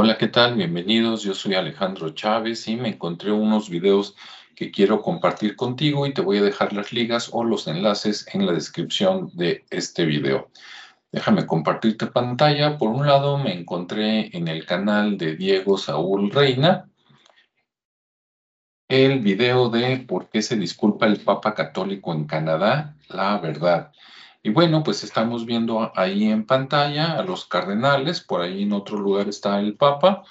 Hola, ¿qué tal? Bienvenidos. Yo soy Alejandro Chávez y me encontré unos videos que quiero compartir contigo y te voy a dejar las ligas o los enlaces en la descripción de este video. Déjame compartirte pantalla. Por un lado, me encontré en el canal de Diego Saúl Reina el video de por qué se disculpa el Papa Católico en Canadá, la verdad. Y bueno, pues estamos viendo ahí en pantalla a los cardenales, por ahí en otro lugar está el Papa,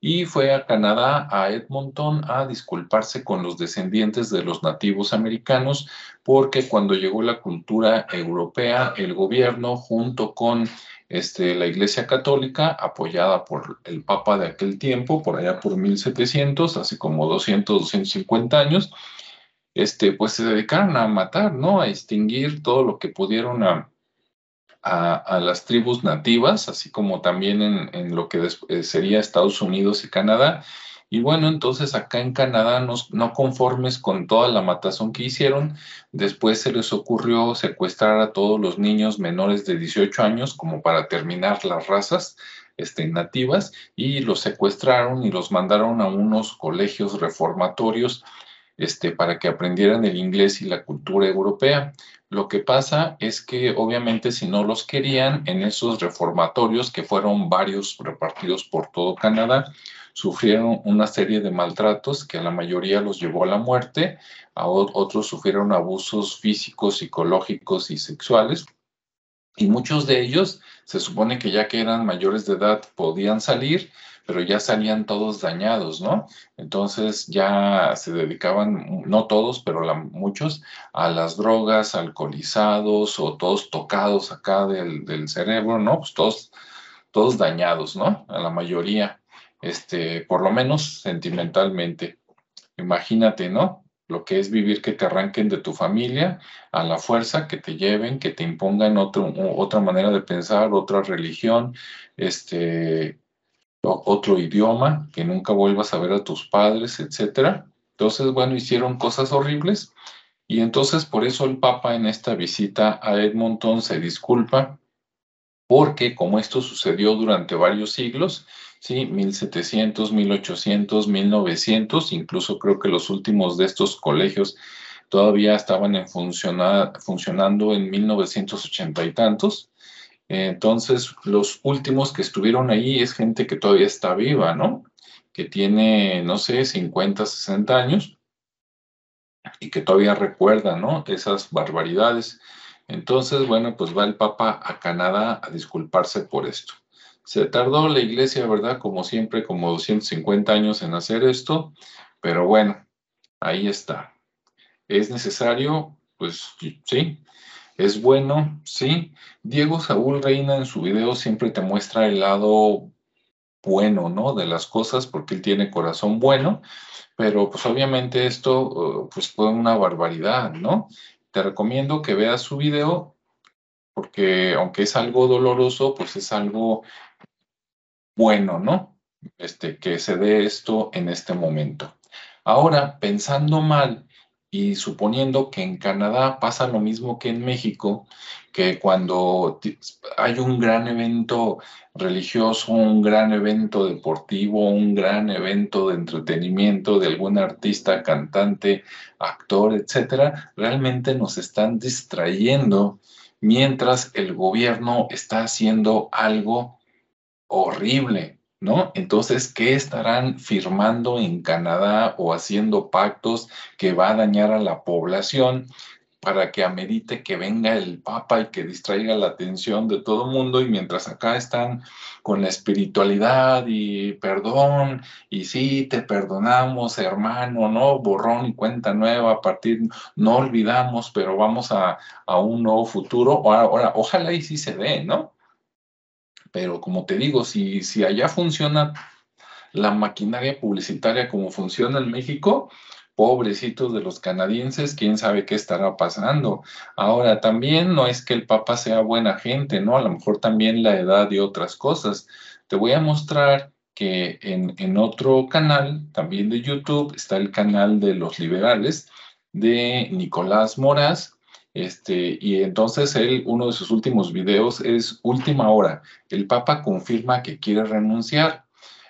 y fue a Canadá, a Edmonton, a disculparse con los descendientes de los nativos americanos, porque cuando llegó la cultura europea, el gobierno, junto con este, la Iglesia Católica, apoyada por el Papa de aquel tiempo, por allá por 1700, hace como 200, 250 años, este, pues se dedicaron a matar, ¿no? A extinguir todo lo que pudieron a, las tribus nativas, así como también en, lo que eh, sería Estados Unidos y Canadá. Y bueno, entonces acá en Canadá, no, no, conformes con toda la matazón que hicieron, después se les ocurrió secuestrar a todos los niños menores de 18 años como para terminar las razas este, nativas y los secuestraron y los mandaron a unos colegios reformatorios este, para que aprendieran el inglés y la cultura europea. Lo que pasa es que obviamente si no los querían en esos reformatorios, que fueron varios repartidos por todo Canadá, sufrieron una serie de maltratos que a la mayoría los llevó a la muerte, a otros sufrieron abusos físicos, psicológicos y sexuales. Y muchos de ellos se supone que ya que eran mayores de edad podían salir, pero ya salían todos dañados, ¿no? Entonces ya se dedicaban, no todos, pero muchos, a las drogas, alcoholizados o todos tocados acá del, cerebro, ¿no? Pues todos, todos dañados, ¿no? A la mayoría, este, por lo menos sentimentalmente. Imagínate, ¿no? Lo que es vivir que te arranquen de tu familia a la fuerza, que te lleven, que te impongan otra manera de pensar, otra religión, este, otro idioma, que nunca vuelvas a ver a tus padres, etcétera. Entonces, bueno, hicieron cosas horribles y entonces por eso el Papa en esta visita a Edmonton se disculpa porque como esto sucedió durante varios siglos, sí, 1700, 1800, 1900, incluso creo que los últimos de estos colegios todavía estaban en funcionando en 1980 y tantos, entonces, los últimos que estuvieron ahí es gente que todavía está viva, ¿no? Que tiene, no sé, 50, 60 años y que todavía recuerda, ¿no? Esas barbaridades. Entonces, bueno, pues va el Papa a Canadá a disculparse por esto. Se tardó la iglesia, ¿verdad? Como siempre, como 250 años en hacer esto, pero bueno, ahí está. ¿Es necesario? Pues sí, ¿Es bueno? Sí. Diego Saúl Reina en su video siempre te muestra el lado bueno, ¿no? De las cosas porque él tiene corazón bueno, pero pues obviamente esto uh, pues fue una barbaridad, ¿no? Te recomiendo que veas su video porque aunque es algo doloroso, pues es algo bueno, ¿no? Este, que se dé esto en este momento. Ahora, pensando mal, y suponiendo que en Canadá pasa lo mismo que en México, que cuando hay un gran evento religioso, un gran evento deportivo, un gran evento de entretenimiento de algún artista, cantante, actor, etcétera, realmente nos están distrayendo mientras el gobierno está haciendo algo horrible, ¿no? Entonces, ¿qué estarán firmando en Canadá o haciendo pactos que va a dañar a la población para que amerite que venga el Papa y que distraiga la atención de todo el mundo y mientras acá están con la espiritualidad y perdón y sí, te perdonamos, hermano, ¿no? Borrón y cuenta nueva, a partir, no olvidamos, pero vamos a, a un nuevo futuro. Ahora, ahora, ojalá y sí se dé, ¿no? Pero como te digo, si, si allá funciona la maquinaria publicitaria como funciona en México, pobrecitos de los canadienses, quién sabe qué estará pasando. Ahora, también no es que el Papa sea buena gente, ¿no? A lo mejor también la edad y otras cosas. Te voy a mostrar que en, en otro canal, también de YouTube, está el canal de los liberales de Nicolás Moraz, este, y entonces él, uno de sus últimos videos es Última Hora. El Papa confirma que quiere renunciar.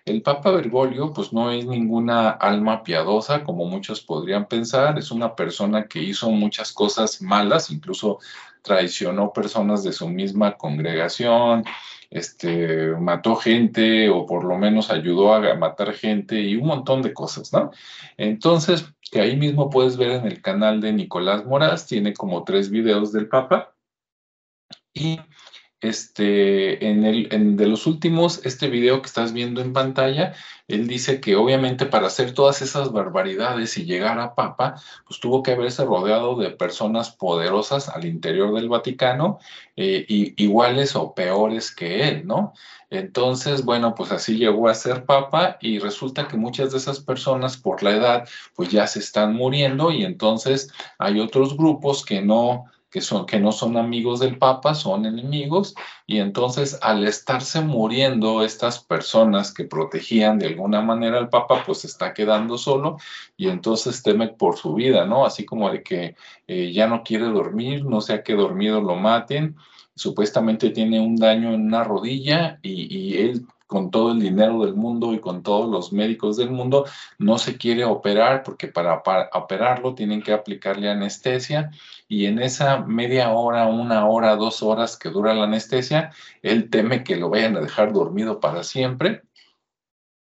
El Papa Bergoglio, pues no es ninguna alma piadosa, como muchos podrían pensar, es una persona que hizo muchas cosas malas, incluso traicionó personas de su misma congregación, este, mató gente o por lo menos ayudó a matar gente y un montón de cosas, ¿no? Entonces, que ahí mismo puedes ver en el canal de Nicolás Moraz, tiene como tres videos del Papa y este, en el, de los últimos, este video que estás viendo en pantalla, él dice que obviamente para hacer todas esas barbaridades y llegar a Papa, pues tuvo que haberse rodeado de personas poderosas al interior del Vaticano, eh, y, iguales o peores que él, ¿no? Entonces, bueno, pues así llegó a ser Papa y resulta que muchas de esas personas por la edad, pues ya se están muriendo y entonces hay otros grupos que no que, son, que no son amigos del Papa, son enemigos, y entonces al estarse muriendo estas personas que protegían de alguna manera al Papa, pues está quedando solo. Y entonces teme por su vida, ¿no? Así como de que eh, ya no quiere dormir, no sea que dormido lo maten, supuestamente tiene un daño en una rodilla y, y él con todo el dinero del mundo y con todos los médicos del mundo, no se quiere operar porque para, operarlo tienen que aplicarle anestesia y en esa media hora, una hora, dos horas que dura la anestesia, él teme que lo vayan a dejar dormido para siempre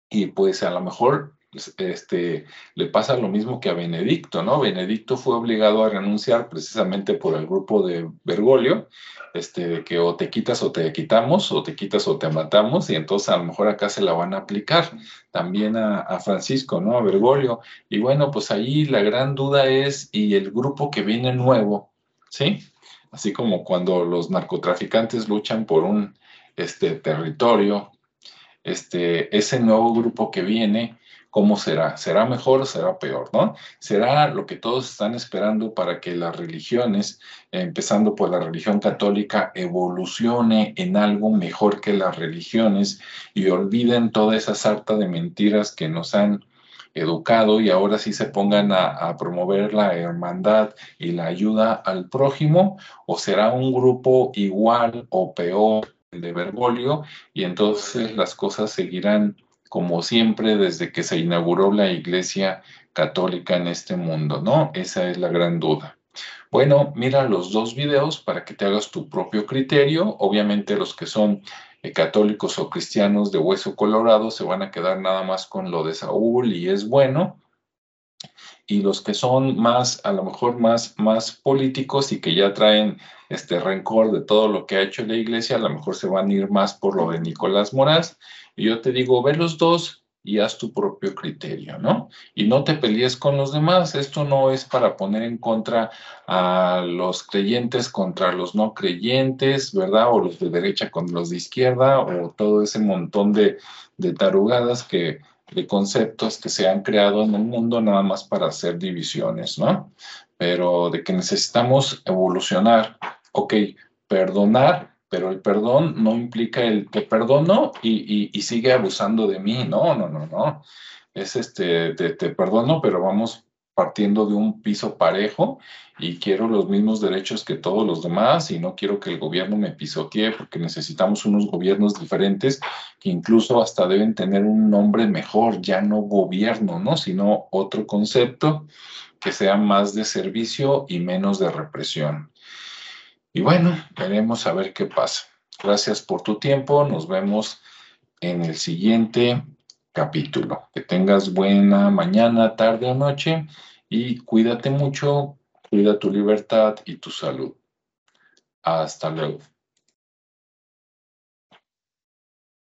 y pues a lo mejor este, le pasa lo mismo que a Benedicto, ¿no? Benedicto fue obligado a renunciar precisamente por el grupo de Bergoglio, este, de que o te quitas o te quitamos, o te quitas o te matamos, y entonces a lo mejor acá se la van a aplicar también a, Francisco, ¿no? A Bergoglio. Y bueno, pues ahí la gran duda es, ¿y el grupo que viene nuevo? ¿Sí? Así como cuando los narcotraficantes luchan por un este, territorio, este, ese nuevo grupo que viene, ¿cómo será? ¿Será mejor o será peor? ¿no? ¿Será lo que todos están esperando para que las religiones, empezando por la religión católica, evolucione en algo mejor que las religiones y olviden toda esa sarta de mentiras que nos han educado y ahora sí se pongan a, a, promover la hermandad y la ayuda al prójimo, o será un grupo igual o peor de Bergoglio y entonces las cosas seguirán como siempre desde que se inauguró la Iglesia Católica en este mundo, ¿no? Esa es la gran duda. Bueno, mira los dos videos para que te hagas tu propio criterio. Obviamente los que son eh, católicos o cristianos de hueso colorado se van a quedar nada más con lo de Saúl y es bueno. Y los que son más, a lo mejor más, más políticos y que ya traen este rencor de todo lo que ha hecho la iglesia, a lo mejor se van a ir más por lo de Nicolás Moraz y yo te digo, ve los dos y haz tu propio criterio, ¿no? Y no te pelees con los demás. Esto no es para poner en contra a los creyentes contra los no creyentes, ¿verdad? O los de derecha con los de izquierda, o todo ese montón de, de tarugadas que, de conceptos que se han creado en el mundo nada más para hacer divisiones, ¿no? Pero de que necesitamos evolucionar, ok, perdonar pero el perdón no implica el que perdono y, sigue abusando de mí. No, no, no, no. Es este, te, te, perdono, pero vamos partiendo de un piso parejo y quiero los mismos derechos que todos los demás y no quiero que el gobierno me pisotee porque necesitamos unos gobiernos diferentes que incluso hasta deben tener un nombre mejor, ya no gobierno, ¿no? Sino otro concepto que sea más de servicio y menos de represión. Y bueno, veremos a ver qué pasa. Gracias por tu tiempo. Nos vemos en el siguiente capítulo. Que tengas buena mañana, tarde o noche y cuídate mucho, cuida tu libertad y tu salud. Hasta luego.